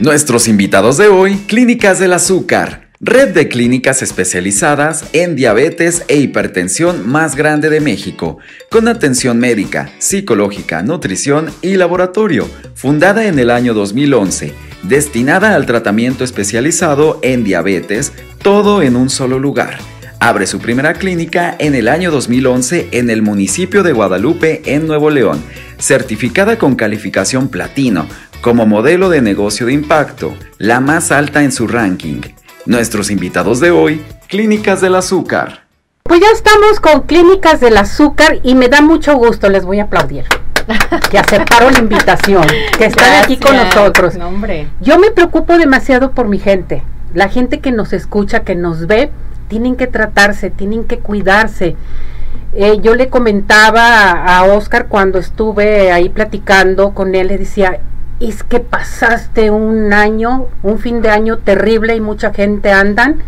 Nuestros invitados de hoy, Clínicas del Azúcar, red de clínicas especializadas en diabetes e hipertensión más grande de México, con atención médica, psicológica, nutrición y laboratorio, fundada en el año 2011, destinada al tratamiento especializado en diabetes, todo en un solo lugar. Abre su primera clínica en el año 2011 en el municipio de Guadalupe, en Nuevo León, certificada con calificación platino como modelo de negocio de impacto, la más alta en su ranking. Nuestros invitados de hoy, Clínicas del Azúcar. Pues ya estamos con Clínicas del Azúcar y me da mucho gusto, les voy a aplaudir. Que aceptaron la invitación, que están aquí con nosotros. Yo me preocupo demasiado por mi gente. La gente que nos escucha, que nos ve, tienen que tratarse, tienen que cuidarse. Eh, yo le comentaba a, a Oscar cuando estuve ahí platicando con él, le decía, es que pasaste un año, un fin de año terrible y mucha gente andan,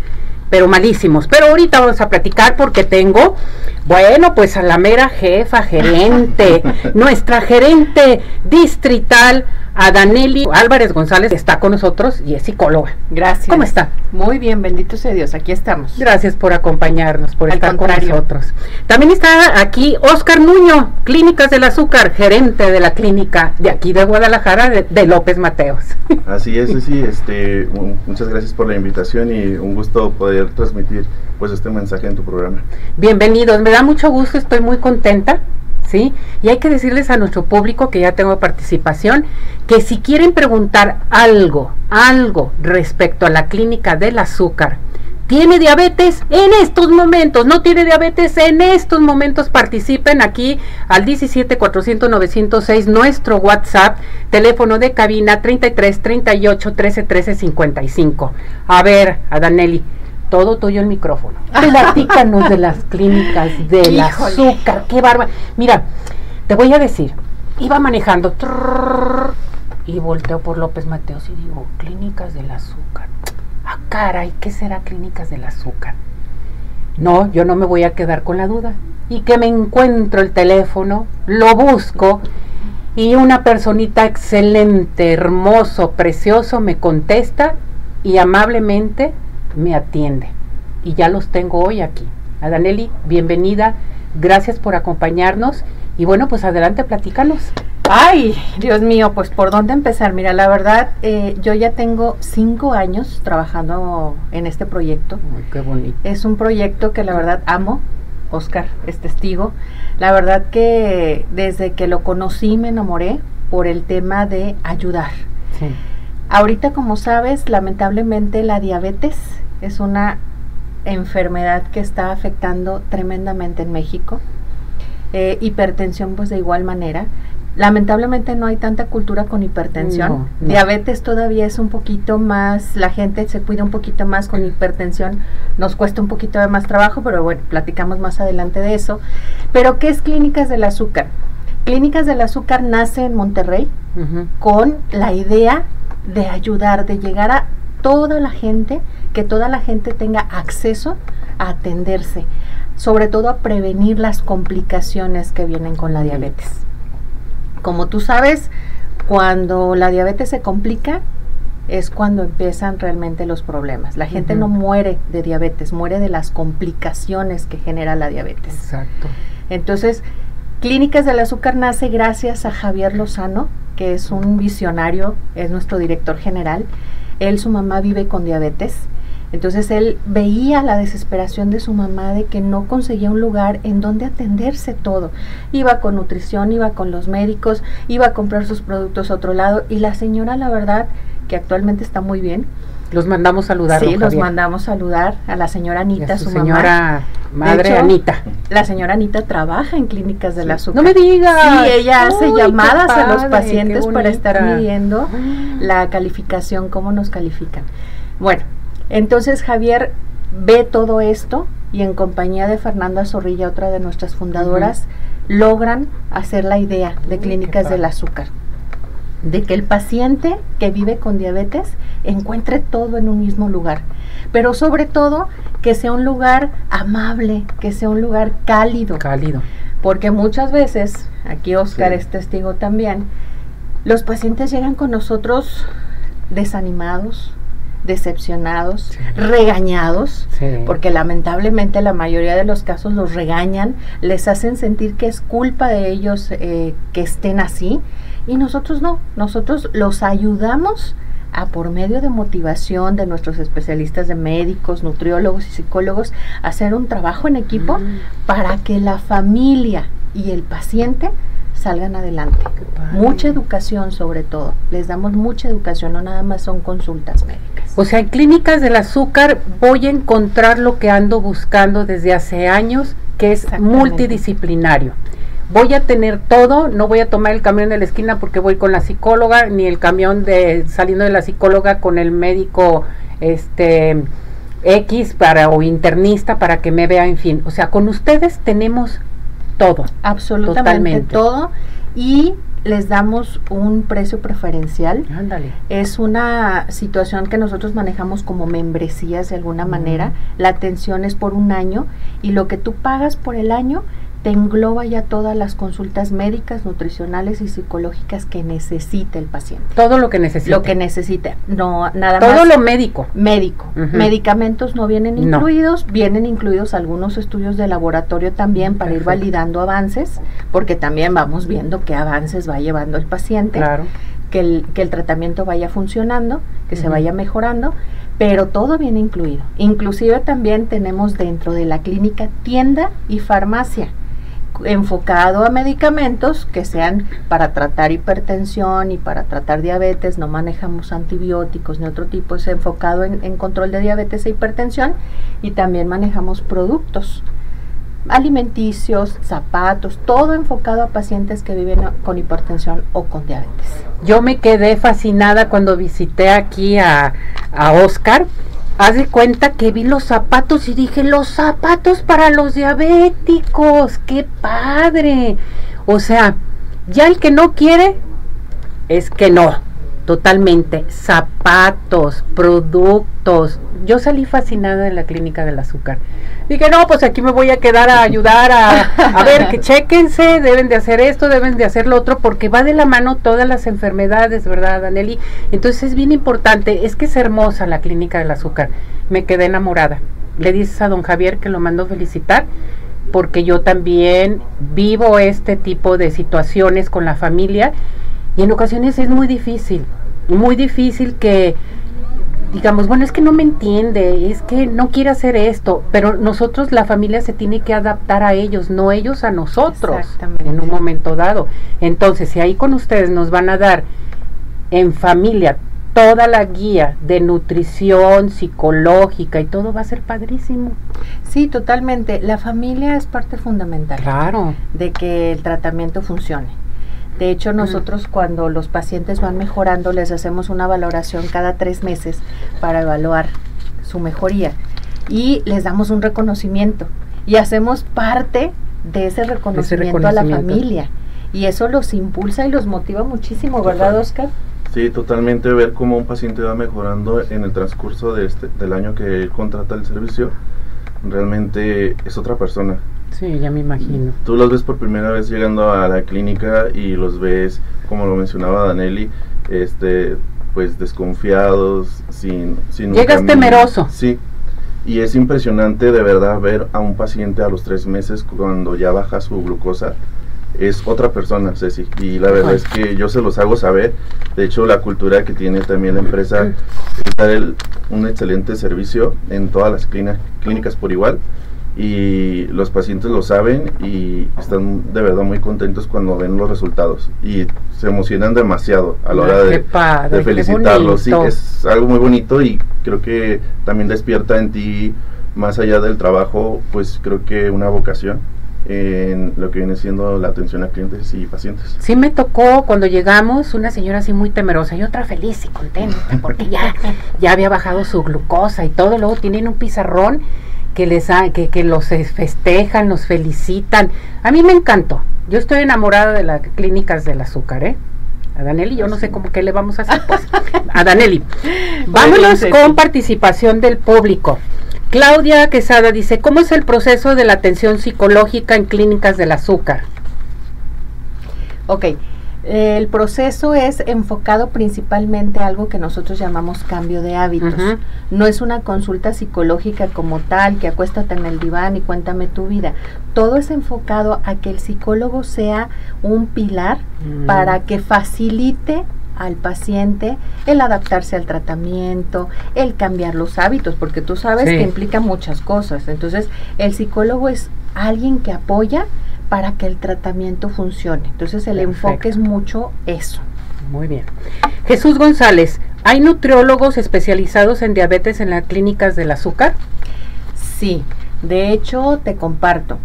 pero malísimos. Pero ahorita vamos a platicar porque tengo, bueno, pues a la mera jefa, gerente, nuestra gerente distrital, a Daneli Álvarez González está con nosotros y es psicóloga. Gracias. ¿Cómo está? Muy bien, bendito sea Dios, aquí estamos. Gracias por acompañarnos, por estar con nosotros. También está aquí Oscar Nuño, Clínicas del Azúcar, gerente de la clínica de aquí de Guadalajara, de, López Mateos. Así es, sí, este, muchas gracias por la invitación y un gusto poder transmitir pues este mensaje en tu programa. Bienvenidos, me da mucho gusto, estoy muy contenta ¿sí? Y hay que decirles a nuestro público que ya tengo participación, que si quieren preguntar algo, algo respecto a la clínica del azúcar, tiene diabetes en estos momentos, no tiene diabetes en estos momentos, participen aquí al 17 400 906 nuestro WhatsApp, teléfono de cabina 33 38 13 13 55. A ver, a Danelli, todo tuyo el micrófono. Platícanos de las clínicas del azúcar, qué barba. Mira, te voy a decir, iba manejando y volteo por López Mateos y digo, clínicas del azúcar. Ah, caray, ¿qué será clínicas del azúcar? No, yo no me voy a quedar con la duda. Y que me encuentro el teléfono, lo busco y una personita excelente, hermoso, precioso me contesta y amablemente me atiende. Y ya los tengo hoy aquí. Adaneli, bienvenida. Gracias por acompañarnos. Y bueno, pues adelante, platícanos. Ay, Dios mío, pues por dónde empezar. Mira, la verdad, eh, yo ya tengo cinco años trabajando en este proyecto. qué bonito. Es un proyecto que la verdad amo. Oscar es testigo. La verdad que desde que lo conocí me enamoré por el tema de ayudar. Sí. Ahorita, como sabes, lamentablemente la diabetes es una enfermedad que está afectando tremendamente en México. Eh, hipertensión, pues de igual manera. Lamentablemente no hay tanta cultura con hipertensión. Diabetes todavía es un poquito más, la gente se cuida un poquito más con hipertensión, nos cuesta un poquito de más trabajo, pero bueno, platicamos más adelante de eso. Pero ¿qué es Clínicas del Azúcar? Clínicas del Azúcar nace en Monterrey con la idea de ayudar, de llegar a toda la gente, que toda la gente tenga acceso a atenderse, sobre todo a prevenir las complicaciones que vienen con la diabetes. Como tú sabes, cuando la diabetes se complica, es cuando empiezan realmente los problemas. La gente no muere de diabetes, muere de las complicaciones que genera la diabetes. Exacto. Entonces, Clínicas del Azúcar nace gracias a Javier Lozano, que es un visionario, es nuestro director general. Él, su mamá vive con diabetes. Entonces él veía la desesperación de su mamá de que no conseguía un lugar en donde atenderse todo. Iba con nutrición, iba con los médicos, iba a comprar sus productos a otro lado y la señora, la verdad, que actualmente está muy bien, los mandamos saludar. Sí, los mandamos saludar a la señora Anita, su señora madre Anita. La señora Anita trabaja en clínicas del azúcar. No me digas. Sí, ella hace llamadas a los pacientes para estar midiendo la calificación, cómo nos califican. Bueno, entonces Javier ve todo esto y en compañía de Fernanda Zorrilla, otra de nuestras fundadoras, logran hacer la idea de clínicas del azúcar. De que el paciente que vive con diabetes encuentre todo en un mismo lugar, pero sobre todo que sea un lugar amable, que sea un lugar cálido. Cálido. Porque muchas veces, aquí Oscar es testigo también, los pacientes llegan con nosotros desanimados, decepcionados, regañados, porque lamentablemente la mayoría de los casos los regañan, les hacen sentir que es culpa de ellos eh, que estén así y nosotros no, nosotros los ayudamos a por medio de motivación de nuestros especialistas de médicos, nutriólogos y psicólogos, hacer un trabajo en equipo mm. para que la familia y el paciente salgan adelante. Mucha educación sobre todo. Les damos mucha educación, no nada más son consultas médicas. O sea, en clínicas del azúcar voy a encontrar lo que ando buscando desde hace años, que es multidisciplinario. Voy a tener todo, no voy a tomar el camión de la esquina porque voy con la psicóloga, ni el camión de saliendo de la psicóloga con el médico este X para o internista para que me vea, en fin. O sea, con ustedes tenemos todo. Absolutamente todo. Y les damos un precio preferencial. Ándale. Es una situación que nosotros manejamos como membresías de alguna manera. La atención es por un año y lo que tú pagas por el año te engloba ya todas las consultas médicas, nutricionales y psicológicas que necesite el paciente. Todo lo que necesite. Lo que necesite, no nada más. Todo lo médico. Médico. Medicamentos no vienen incluidos, vienen incluidos algunos estudios de laboratorio también para ir validando avances, porque también vamos viendo qué avances va llevando el paciente. Claro. Que el, que el tratamiento vaya funcionando, que se vaya mejorando, pero todo viene incluido. Inclusive también tenemos dentro de la clínica tienda y farmacia enfocado a medicamentos que sean para tratar hipertensión y para tratar diabetes, no manejamos antibióticos ni otro tipo, es enfocado en, control de diabetes e hipertensión y también manejamos productos alimenticios, zapatos, todo enfocado a pacientes que viven con hipertensión o con diabetes. Yo me quedé fascinada cuando visité aquí a, a Oscar haz de cuenta que vi los zapatos y dije, los zapatos para los diabéticos, qué padre. O sea, ya el que no quiere es que no, totalmente. Zapatos, productos. Yo salí fascinada en la clínica del azúcar. Dije, no, pues aquí me voy a quedar a ayudar a, a ver, que chequense, deben de hacer esto, deben de hacer lo otro, porque va de la mano todas las enfermedades, ¿verdad, Daneli? Entonces es bien importante, es que es hermosa la clínica del azúcar. Me quedé enamorada. Le dices a don Javier que lo mando felicitar porque yo también vivo este tipo de situaciones con la familia y en ocasiones es muy difícil, muy difícil que digamos, bueno, es que no me entiende, es que no quiere hacer esto, pero nosotros, la familia se tiene que adaptar a ellos, no ellos a nosotros en un momento dado. Entonces, si ahí con ustedes nos van a dar en familia toda la guía de nutrición psicológica y todo va a ser padrísimo. Sí, totalmente. La familia es parte fundamental. Claro. De que el tratamiento funcione. De hecho, nosotros cuando los pacientes van mejorando, les hacemos una valoración cada tres meses para evaluar su mejoría y les damos un reconocimiento y hacemos parte de ese reconocimiento, a la familia. Y eso los impulsa y los motiva muchísimo, ¿verdad, Oscar? Sí, totalmente ver cómo un paciente va mejorando en el transcurso de este, del año que él contrata el servicio. Realmente es otra persona. Sí, ya me imagino. Tú los ves por primera vez llegando a la clínica y los ves, como lo mencionaba Danelli, este, pues desconfiados, sin... sin Llegas temeroso. Sí, y es impresionante de verdad ver a un paciente a los tres meses cuando ya baja su glucosa. Es otra persona, Ceci. Y la verdad es que yo se los hago saber. De hecho, la cultura que tiene también la empresa es dar un excelente servicio en todas las clínicas por igual y los pacientes lo saben y están de verdad muy contentos cuando ven los resultados y se emocionan demasiado a la hora de, felicitarlos. Sí, es algo muy bonito y creo que también despierta en ti, más allá del trabajo, pues creo que una vocación en lo que viene siendo la atención a clientes y pacientes. Sí me tocó cuando llegamos una señora así muy temerosa y otra feliz y contenta porque ya, ya había bajado su glucosa y todo, luego tienen un pizarrón que les que, que los festejan, los felicitan. A mí me encantó. Yo estoy enamorada de las clínicas del azúcar, ¿eh? A Daneli, yo no sé cómo qué le vamos a hacer, pues. A Daneli. Vámonos con participación del público. Claudia Quesada dice, ¿cómo es el proceso de la atención psicológica en clínicas del azúcar? Ok, El proceso es enfocado principalmente a algo que nosotros llamamos cambio de hábitos. No es una consulta psicológica como tal, que acuéstate en el diván y cuéntame tu vida. Todo es enfocado a que el psicólogo sea un pilar mm. para que facilite al paciente el adaptarse al tratamiento, el cambiar los hábitos, porque tú sabes que implica muchas cosas. Entonces, el psicólogo es alguien que apoya para que el tratamiento funcione. Entonces, el enfoque es mucho eso. Muy bien. Jesús González, ¿hay nutriólogos especializados en diabetes en las clínicas del azúcar? Sí, de hecho te comparto.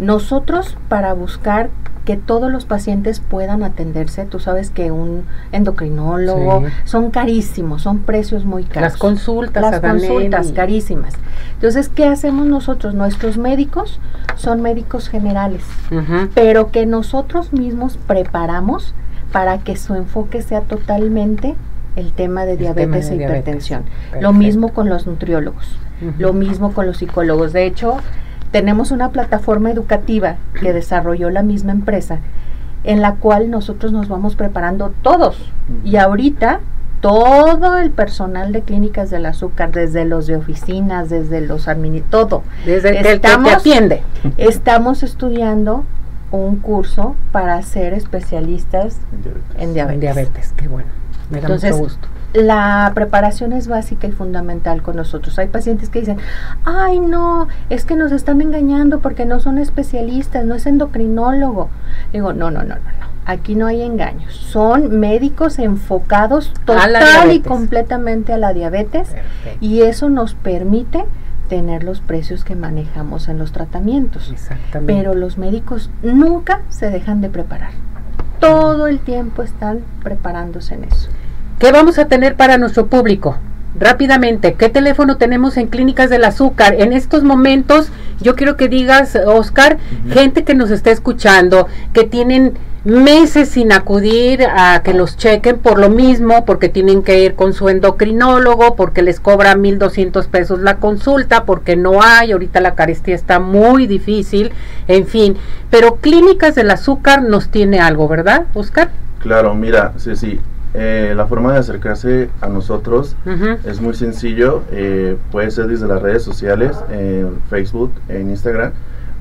Nosotros para buscar que todos los pacientes puedan atenderse. Tú sabes que un endocrinólogo son carísimos, son precios muy caros. Las consultas, las consultas carísimas. Entonces, ¿qué hacemos nosotros? Nuestros médicos son médicos generales, pero que nosotros mismos preparamos para que su enfoque sea totalmente el tema de diabetes e hipertensión. Lo mismo con los nutriólogos, lo mismo con los psicólogos. De hecho, tenemos una plataforma educativa que desarrolló la misma empresa en la cual nosotros nos vamos preparando todos. Y ahorita todo el personal de clínicas del azúcar, desde los de oficinas, desde los administrativos, todo. Desde el que te atiende. Estamos estudiando un curso para ser especialistas en diabetes. En diabetes, qué bueno. Me da mucho gusto la preparación es básica y fundamental con nosotros. Hay pacientes que dicen, ay no, es que nos están engañando porque no son especialistas, no es endocrinólogo. Digo, no, no, no, no, no. Aquí no hay engaños. Son médicos enfocados total y completamente a la diabetes y eso nos permite tener los precios que manejamos en los tratamientos. Exactamente. Pero los médicos nunca se dejan de preparar. Todo el tiempo están preparándose en eso. ¿Qué vamos a tener para nuestro público? Rápidamente, ¿qué teléfono tenemos en Clínicas del Azúcar? En estos momentos, yo quiero que digas, Oscar, gente que nos está escuchando, que tienen meses sin acudir a que los chequen por lo mismo, porque tienen que ir con su endocrinólogo, porque les cobra 1.200 pesos la consulta, porque no hay, ahorita la carestía está muy difícil, en fin. Pero Clínicas del Azúcar nos tiene algo, ¿verdad, Oscar? Claro, mira, sí, sí, eh, la forma de acercarse a nosotros es muy sencillo. Eh, puede ser desde las redes sociales, en Facebook, en Instagram.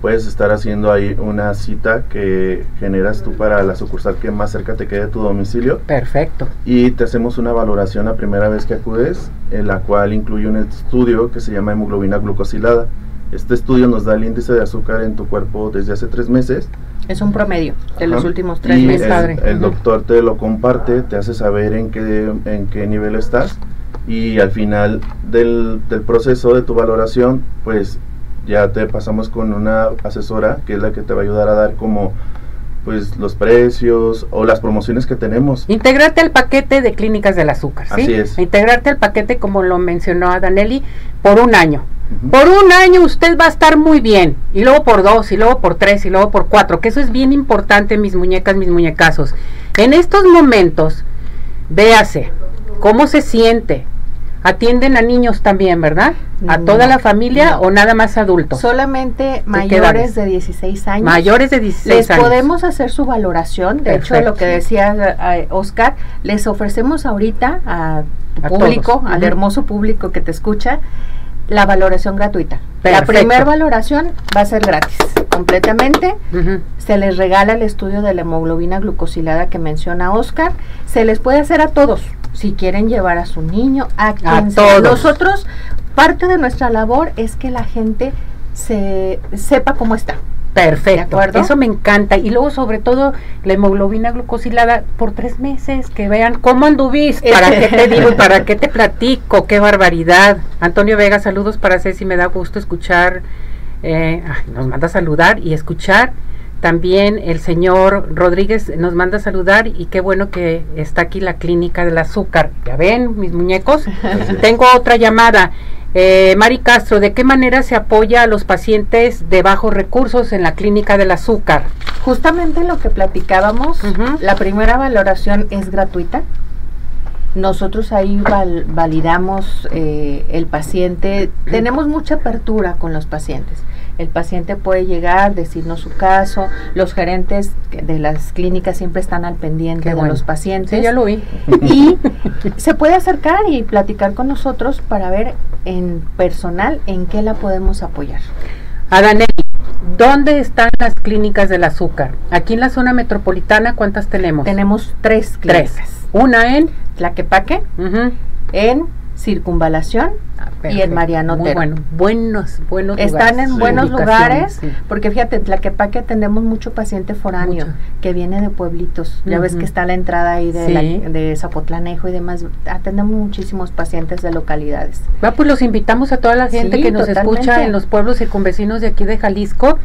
Puedes estar haciendo ahí una cita que generas tú para la sucursal que más cerca te quede de tu domicilio. Perfecto. Y te hacemos una valoración la primera vez que acudes, en la cual incluye un estudio que se llama hemoglobina glucosilada. Este estudio nos da el índice de azúcar en tu cuerpo desde hace tres meses es un promedio de los últimos tres meses. El, el doctor te lo comparte, te hace saber en qué, en qué nivel estás y al final del, del proceso de tu valoración, pues ya te pasamos con una asesora que es la que te va a ayudar a dar como pues los precios o las promociones que tenemos. Integrarte al paquete de clínicas del azúcar, ¿sí? Así es. Integrarte al paquete como lo mencionó a Danelli por un año. Por un año usted va a estar muy bien, y luego por dos, y luego por tres, y luego por cuatro, que eso es bien importante, mis muñecas, mis muñecazos. En estos momentos, véase cómo se siente. Atienden a niños también, ¿verdad? ¿A toda la familia o nada más adultos? Solamente mayores de 16 años. Mayores de 16 les años. Les podemos hacer su valoración. De hecho, lo que decía eh, Oscar, les ofrecemos ahorita a tu público, al hermoso público que te escucha, la valoración gratuita. La primera valoración va a ser gratis, completamente. Se les regala el estudio de la hemoglobina glucosilada que menciona Oscar. Se les puede hacer a todos, si quieren llevar a su niño, a quien sea. Nosotros, parte de nuestra labor es que la gente se sepa cómo está. Perfecto, eso me encanta. Y luego, sobre todo, la hemoglobina glucosilada por tres meses, que vean cómo anduviste, para qué te digo y para qué te platico, qué barbaridad. Antonio Vega, saludos para Ceci, me da gusto escuchar, eh, nos manda a saludar y escuchar. También el señor Rodríguez nos manda a saludar y qué bueno que está aquí la clínica del azúcar. Ya ven, mis muñecos. Tengo otra llamada. Eh, Mari Castro, ¿de qué manera se apoya a los pacientes de bajos recursos en la clínica del azúcar? Justamente lo que platicábamos, la primera valoración es gratuita. nosotros ahí validamos eh, el paciente. Tenemos mucha apertura con los pacientes. El paciente puede llegar, decirnos su caso. Los gerentes de las clínicas siempre están al pendiente de los pacientes. ya lo vi. Y se puede acercar y platicar con nosotros para ver en personal en qué la podemos apoyar. Adanelli, ¿dónde están las clínicas del azúcar? Aquí en la zona metropolitana, ¿cuántas tenemos? Tenemos tres clínicas. Tres. Una en Tlaquepaque, en Circunvalación y en Mariano Muy bueno, buenos, buenos Están en buenos lugares, porque fíjate, en Tlaquepaque atendemos mucho paciente foráneo que viene de pueblitos. Ya ves que está la entrada ahí de, de Zapotlanejo y demás. Atendemos muchísimos pacientes de localidades. Va, pues los invitamos a toda la gente que nos escucha en los pueblos circunvecinos de aquí de Jalisco.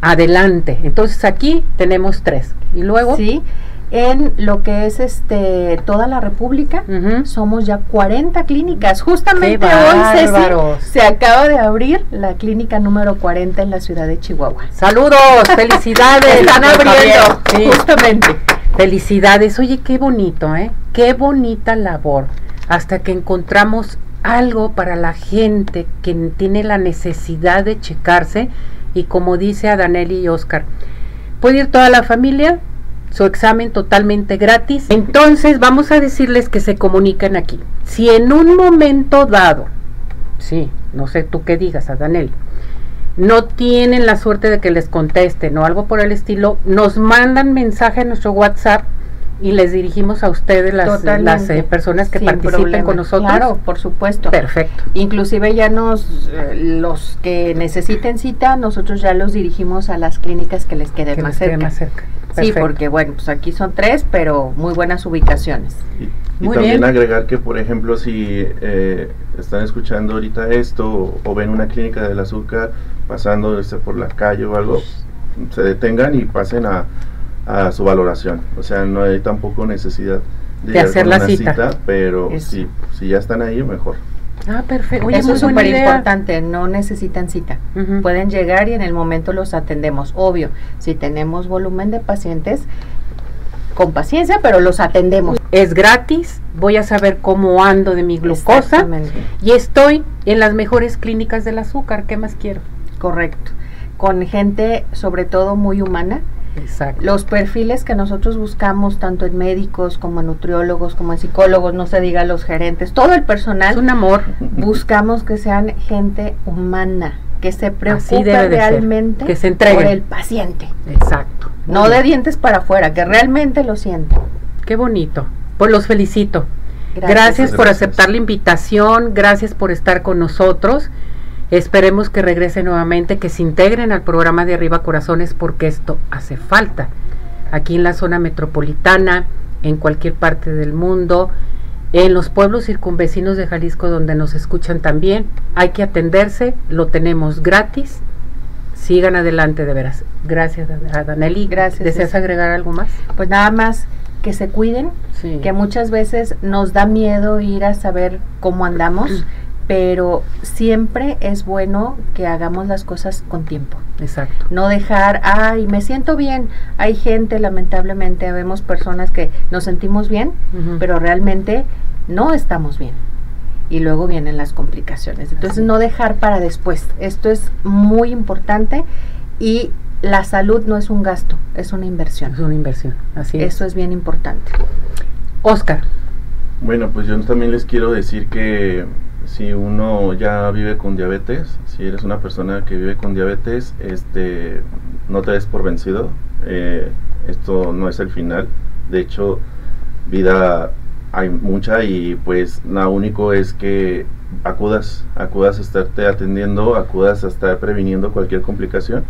Adelante. Entonces aquí tenemos tres. Y luego. Sí en lo que es este toda la República. Somos ya 40 clínicas. Justamente hoy se acaba de abrir la clínica número 40 en la ciudad de Chihuahua. Saludos, felicidades. Están abriendo, justamente. Felicidades. Oye, qué bonito, ¿eh? Qué bonita labor. Hasta que encontramos algo para la gente que tiene la necesidad de checarse y como dice a Danelli y Oscar, puede ir toda la familia, su examen totalmente gratis. Entonces vamos a decirles que se comunican aquí. Si en un momento dado, sí, no sé tú qué digas, a Daniel, no tienen la suerte de que les contesten o algo por el estilo, nos mandan mensaje a nuestro WhatsApp y les dirigimos a ustedes las, las eh, personas que participen con nosotros. Claro, por supuesto. Perfecto. Inclusive ya nos, eh, los que necesiten cita, nosotros ya los dirigimos a las clínicas que les quede más, cerca. más cerca. Sí, porque bueno, pues aquí son tres, pero muy buenas ubicaciones. Y, también agregar que, por ejemplo, si eh, están escuchando ahorita esto o, ven una clínica del azúcar pasando este, por la calle o algo, se detengan y pasen a, su valoración. O sea, no hay tampoco necesidad de, hacer la cita. pero si, si ya están ahí, mejor. Ah, perfecto. Eso es súper importante, no necesitan cita. Pueden llegar y en el momento los atendemos. Obvio, si tenemos volumen de pacientes, con paciencia, pero los atendemos. Es gratis, voy a saber cómo ando de mi glucosa y estoy en las mejores clínicas del azúcar. ¿Qué más quiero? Correcto. Con gente sobre todo muy humana los perfiles que nosotros buscamos, tanto en médicos como en nutriólogos, como en psicólogos, no se diga los gerentes, todo el personal. Es un amor. Buscamos que sean gente humana, que se preocupe realmente que se por el paciente. Exacto. No de dientes para afuera, que realmente lo siente. Qué bonito. Pues los felicito. Gracias, gracias por aceptar la invitación, gracias por estar con nosotros. Esperemos que regrese nuevamente, que se integren al programa de Arriba Corazones porque esto hace falta. Aquí en la zona metropolitana, en cualquier parte del mundo, en los pueblos circunvecinos de Jalisco donde nos escuchan también, hay que atenderse, lo tenemos gratis. Sigan adelante de veras. Gracias a Danelli. Gracias. ¿Deseas agregar algo más? Pues nada más que se cuiden, que muchas veces nos da miedo ir a saber cómo andamos pero siempre es bueno que hagamos las cosas con tiempo. Exacto. No dejar, ay, me siento bien. Hay gente, lamentablemente, vemos personas que nos sentimos bien, pero realmente no estamos bien. Y luego vienen las complicaciones. Entonces, no dejar para después. Esto es muy importante y la salud no es un gasto, es una inversión. Es una inversión, así es. Eso es bien importante. Oscar. Bueno, pues yo también les quiero decir que si uno ya vive con diabetes, si eres una persona que vive con diabetes, este, no te des por vencido. Eh, esto no es el final. De hecho, vida hay mucha y pues lo único es que acudas, acudas a estarte atendiendo, acudas a estar previniendo cualquier complicación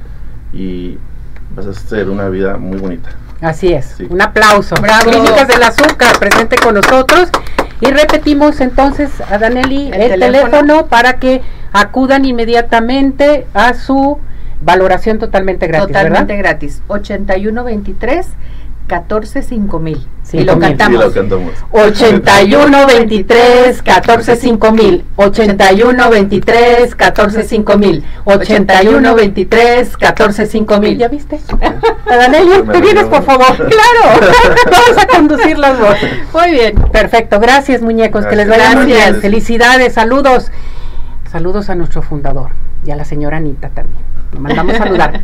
y vas a hacer una vida muy bonita. Así es. Un aplauso. Bravo. Clínicas del Azúcar, presente con nosotros. Y repetimos entonces a Daneli el, teléfono. para que acudan inmediatamente a su valoración totalmente gratis. Totalmente gratis. 8123 14 5000. Sí, y lo mil. cantamos. Y lo cantamos. 81 23 14 5000 81 23 14 5000 81 23 14 5000 ¿Ya viste? Danelio, ¿te vienes por favor? Claro, vamos a conducir las dos. Muy bien. Perfecto, gracias muñecos, que les vaya muy bien. Gracias. Felicidades, saludos. Saludos a nuestro fundador y a la señora Anita también. Lo mandamos a saludar.